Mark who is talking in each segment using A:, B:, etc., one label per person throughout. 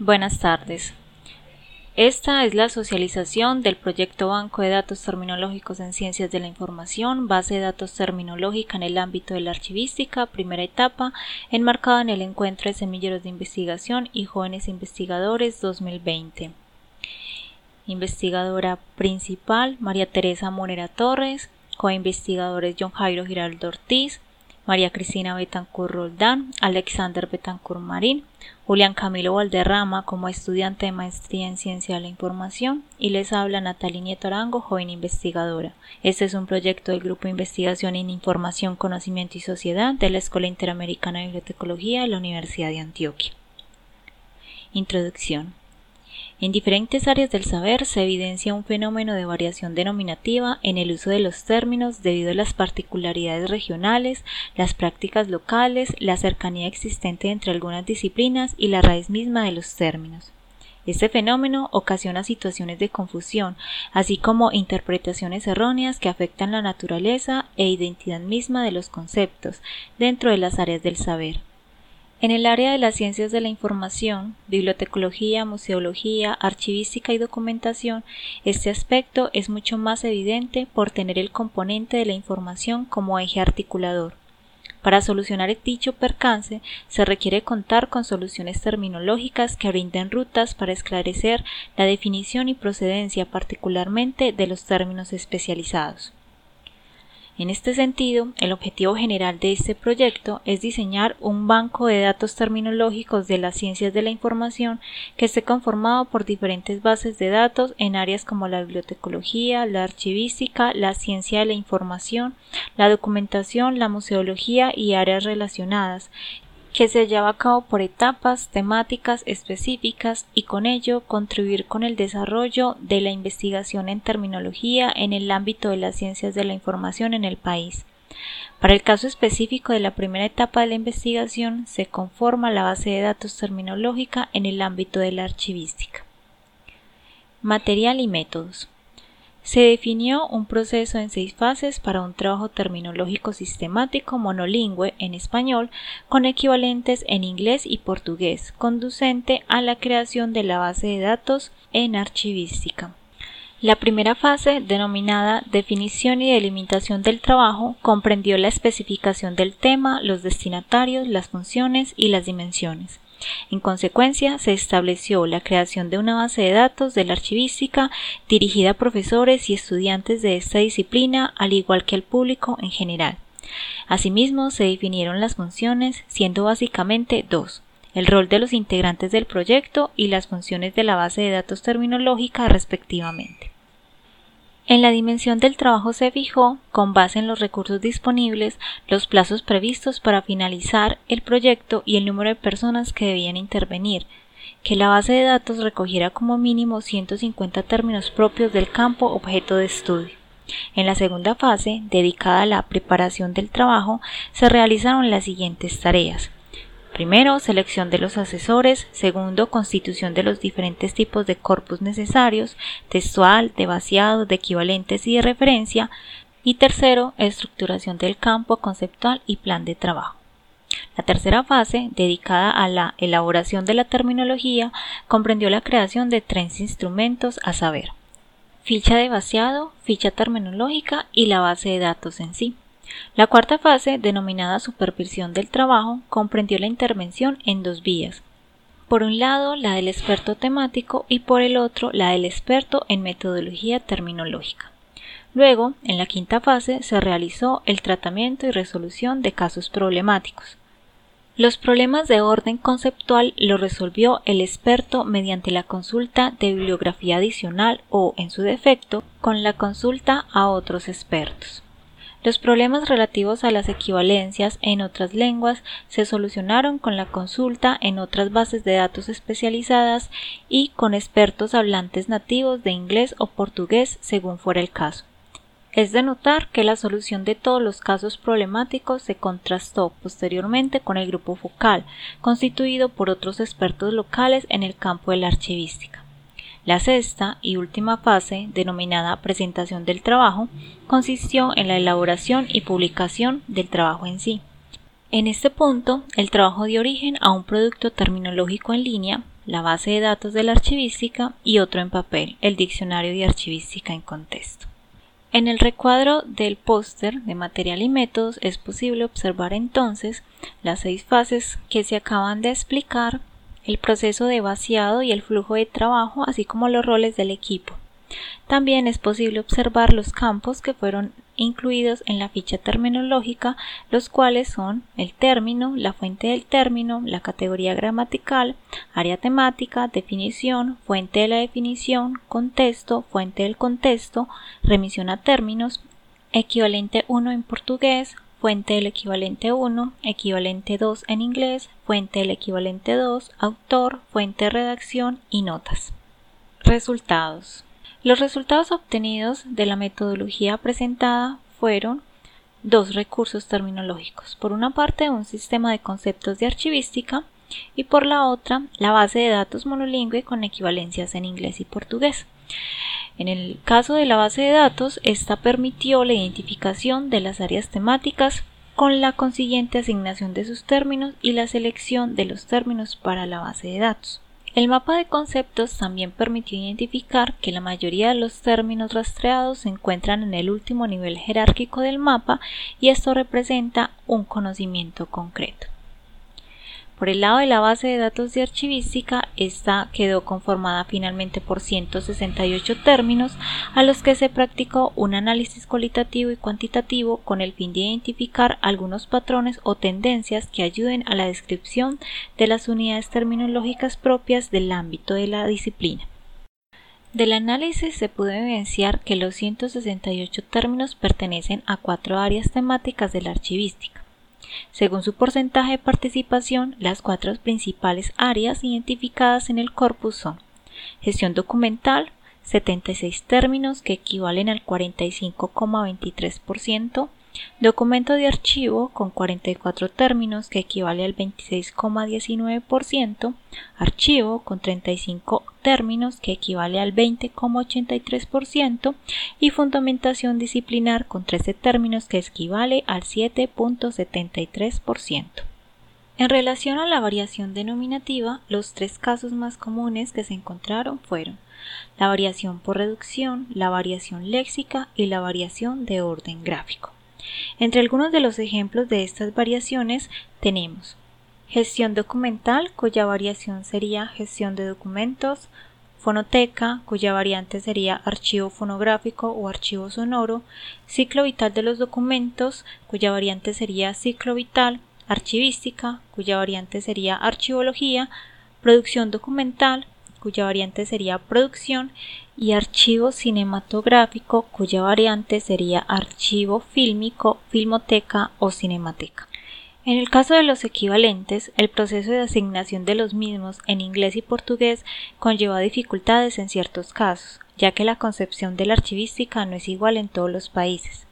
A: Buenas tardes. Esta es la socialización del proyecto Banco de Datos Terminológicos en Ciencias de la Información, base de datos terminológica en el ámbito de la archivística, primera etapa, enmarcada en el encuentro de semilleros de investigación y jóvenes investigadores 2020. Investigadora principal María Teresa Monera Torres, coinvestigadores John Jairo Giraldo Ortiz, María Cristina Betancur Roldán, Alexander Betancur Marín, Julián Camilo Valderrama como estudiante de maestría en Ciencia de la Información y les habla Natalie Nieto Arango, joven investigadora. Este es un proyecto del Grupo Investigación en Información, Conocimiento y Sociedad de la Escuela Interamericana de Bibliotecología de la Universidad de Antioquia. Introducción. En diferentes áreas del saber se evidencia un fenómeno de variación denominativa en el uso de los términos debido a las particularidades regionales, las prácticas locales, la cercanía existente entre algunas disciplinas y la raíz misma de los términos. Este fenómeno ocasiona situaciones de confusión, así como interpretaciones erróneas que afectan la naturaleza e identidad misma de los conceptos dentro de las áreas del saber. En el área de las ciencias de la información, bibliotecología, museología, archivística y documentación, este aspecto es mucho más evidente por tener el componente de la información como eje articulador. Para solucionar dicho percance se requiere contar con soluciones terminológicas que brinden rutas para esclarecer la definición y procedencia particularmente de los términos especializados. En este sentido, el objetivo general de este proyecto es diseñar un banco de datos terminológicos de las ciencias de la información que esté conformado por diferentes bases de datos en áreas como la bibliotecología, la archivística, la ciencia de la información, la documentación, la museología y áreas relacionadas, que se lleva a cabo por etapas temáticas específicas y con ello contribuir con el desarrollo de la investigación en terminología en el ámbito de las ciencias de la información en el país. Para el caso específico de la primera etapa de la investigación se conforma la base de datos terminológica en el ámbito de la archivística. Material y métodos. Se definió un proceso en seis fases para un trabajo terminológico sistemático monolingüe en español con equivalentes en inglés y portugués, conducente a la creación de la base de datos en archivística. La primera fase, denominada definición y delimitación del trabajo, comprendió la especificación del tema, los destinatarios, las funciones y las dimensiones. En consecuencia, se estableció la creación de una base de datos de la archivística dirigida a profesores y estudiantes de esta disciplina, al igual que al público en general. Asimismo, se definieron las funciones, siendo básicamente dos el rol de los integrantes del proyecto y las funciones de la base de datos terminológica respectivamente. En la dimensión del trabajo se fijó, con base en los recursos disponibles, los plazos previstos para finalizar el proyecto y el número de personas que debían intervenir, que la base de datos recogiera como mínimo 150 términos propios del campo objeto de estudio. En la segunda fase, dedicada a la preparación del trabajo, se realizaron las siguientes tareas. Primero, selección de los asesores. Segundo, constitución de los diferentes tipos de corpus necesarios, textual, de vaciado, de equivalentes y de referencia. Y tercero, estructuración del campo conceptual y plan de trabajo. La tercera fase, dedicada a la elaboración de la terminología, comprendió la creación de tres instrumentos a saber, ficha de vaciado, ficha terminológica y la base de datos en sí. La cuarta fase, denominada supervisión del trabajo, comprendió la intervención en dos vías. Por un lado, la del experto temático y por el otro, la del experto en metodología terminológica. Luego, en la quinta fase, se realizó el tratamiento y resolución de casos problemáticos. Los problemas de orden conceptual los resolvió el experto mediante la consulta de bibliografía adicional o, en su defecto, con la consulta a otros expertos. Los problemas relativos a las equivalencias en otras lenguas se solucionaron con la consulta en otras bases de datos especializadas y con expertos hablantes nativos de inglés o portugués según fuera el caso. Es de notar que la solución de todos los casos problemáticos se contrastó posteriormente con el grupo focal, constituido por otros expertos locales en el campo de la archivística. La sexta y última fase, denominada presentación del trabajo, consistió en la elaboración y publicación del trabajo en sí. En este punto, el trabajo dio origen a un producto terminológico en línea, la base de datos de la archivística y otro en papel, el diccionario de archivística en contexto. En el recuadro del póster de material y métodos es posible observar entonces las seis fases que se acaban de explicar, el proceso de vaciado y el flujo de trabajo, así como los roles del equipo. También es posible observar los campos que fueron incluidos en la ficha terminológica, los cuales son el término, la fuente del término, la categoría gramatical, área temática, definición, fuente de la definición, contexto, fuente del contexto, remisión a términos, equivalente 1 en portugués, fuente del equivalente 1, equivalente 2 en inglés, fuente del equivalente 2, autor, fuente de redacción y notas. Resultados. Los resultados obtenidos de la metodología presentada fueron dos recursos terminológicos. Por una parte, un sistema de conceptos de archivística y por la otra, la base de datos monolingüe con equivalencias en inglés y portugués. En el caso de la base de datos, esta permitió la identificación de las áreas temáticas con la consiguiente asignación de sus términos y la selección de los términos para la base de datos. El mapa de conceptos también permitió identificar que la mayoría de los términos rastreados se encuentran en el último nivel jerárquico del mapa y esto representa un conocimiento concreto. Por el lado de la base de datos de archivística, esta quedó conformada finalmente por 168 términos a los que se practicó un análisis cualitativo y cuantitativo con el fin de identificar algunos patrones o tendencias que ayuden a la descripción de las unidades terminológicas propias del ámbito de la disciplina. Del análisis se pudo evidenciar que los 168 términos pertenecen a cuatro áreas temáticas de la archivística según su porcentaje de participación, las cuatro principales áreas identificadas en el corpus son gestión documental, 76 términos que equivalen al 45,23%, Documento de archivo con 44 términos que equivale al 26,19%, archivo con 35 términos que equivale al 20,83% y fundamentación disciplinar con 13 términos que equivale al 7,73%. En relación a la variación denominativa, los tres casos más comunes que se encontraron fueron la variación por reducción, la variación léxica y la variación de orden gráfico. Entre algunos de los ejemplos de estas variaciones tenemos gestión documental, cuya variación sería gestión de documentos, fonoteca, cuya variante sería archivo fonográfico o archivo sonoro, ciclo vital de los documentos, cuya variante sería ciclo vital, archivística, cuya variante sería archivología, producción documental, cuya variante sería producción, y archivo cinematográfico, cuya variante sería archivo fílmico, filmoteca o cinemateca. En el caso de los equivalentes, el proceso de asignación de los mismos en inglés y portugués conlleva dificultades en ciertos casos, ya que la concepción de la archivística no es igual en todos los países.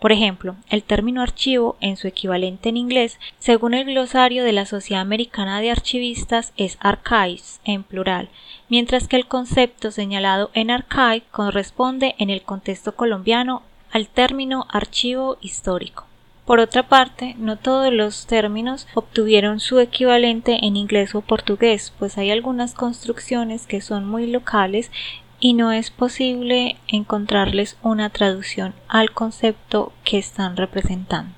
A: Por ejemplo, el término archivo en su equivalente en inglés, según el glosario de la Sociedad Americana de Archivistas, es archives en plural, mientras que el concepto señalado en archive corresponde en el contexto colombiano al término archivo histórico. Por otra parte, no todos los términos obtuvieron su equivalente en inglés o portugués, pues hay algunas construcciones que son muy locales y no es posible encontrarles una traducción al concepto que están representando.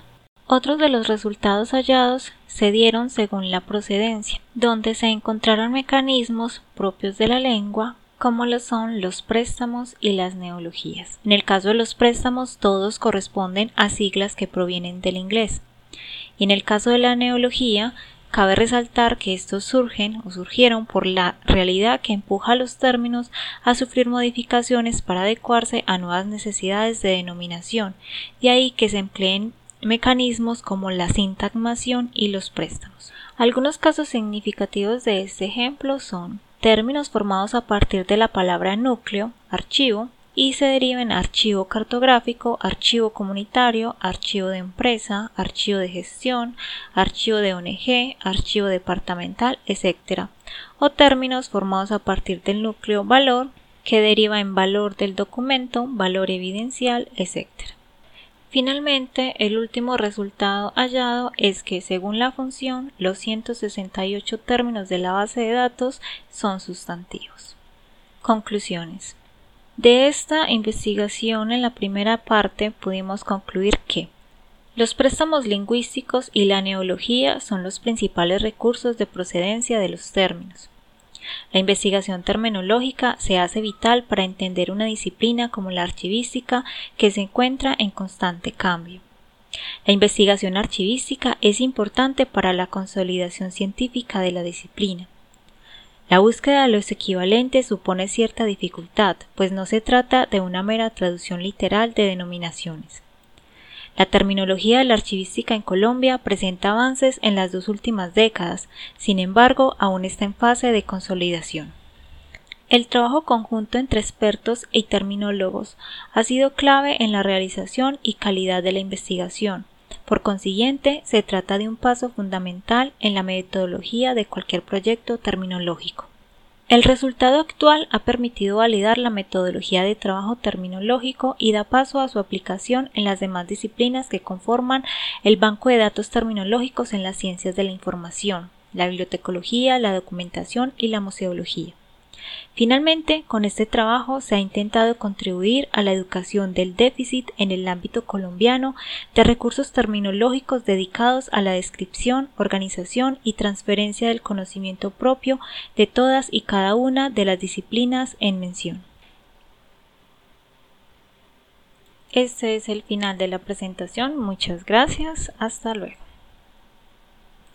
A: Otros de los resultados hallados se dieron según la procedencia, donde se encontraron mecanismos propios de la lengua como lo son los préstamos y las neologías. En el caso de los préstamos todos corresponden a siglas que provienen del inglés. Y en el caso de la neología Cabe resaltar que estos surgen o surgieron por la realidad que empuja a los términos a sufrir modificaciones para adecuarse a nuevas necesidades de denominación, de ahí que se empleen mecanismos como la sintagmación y los préstamos. Algunos casos significativos de este ejemplo son términos formados a partir de la palabra núcleo, archivo, y se deriven archivo cartográfico, archivo comunitario, archivo de empresa, archivo de gestión, archivo de ONG, archivo departamental, etc. O términos formados a partir del núcleo valor que deriva en valor del documento, valor evidencial, etc. Finalmente, el último resultado hallado es que, según la función, los 168 términos de la base de datos son sustantivos. Conclusiones. De esta investigación en la primera parte pudimos concluir que los préstamos lingüísticos y la neología son los principales recursos de procedencia de los términos. La investigación terminológica se hace vital para entender una disciplina como la archivística que se encuentra en constante cambio. La investigación archivística es importante para la consolidación científica de la disciplina. La búsqueda de los equivalentes supone cierta dificultad, pues no se trata de una mera traducción literal de denominaciones. La terminología de la archivística en Colombia presenta avances en las dos últimas décadas, sin embargo, aún está en fase de consolidación. El trabajo conjunto entre expertos y terminólogos ha sido clave en la realización y calidad de la investigación. Por consiguiente, se trata de un paso fundamental en la metodología de cualquier proyecto terminológico. El resultado actual ha permitido validar la metodología de trabajo terminológico y da paso a su aplicación en las demás disciplinas que conforman el banco de datos terminológicos en las ciencias de la información, la bibliotecología, la documentación y la museología. Finalmente, con este trabajo se ha intentado contribuir a la educación del déficit en el ámbito colombiano de recursos terminológicos dedicados a la descripción, organización y transferencia del conocimiento propio de todas y cada una de las disciplinas en mención. Este es el final de la presentación. Muchas gracias. Hasta luego.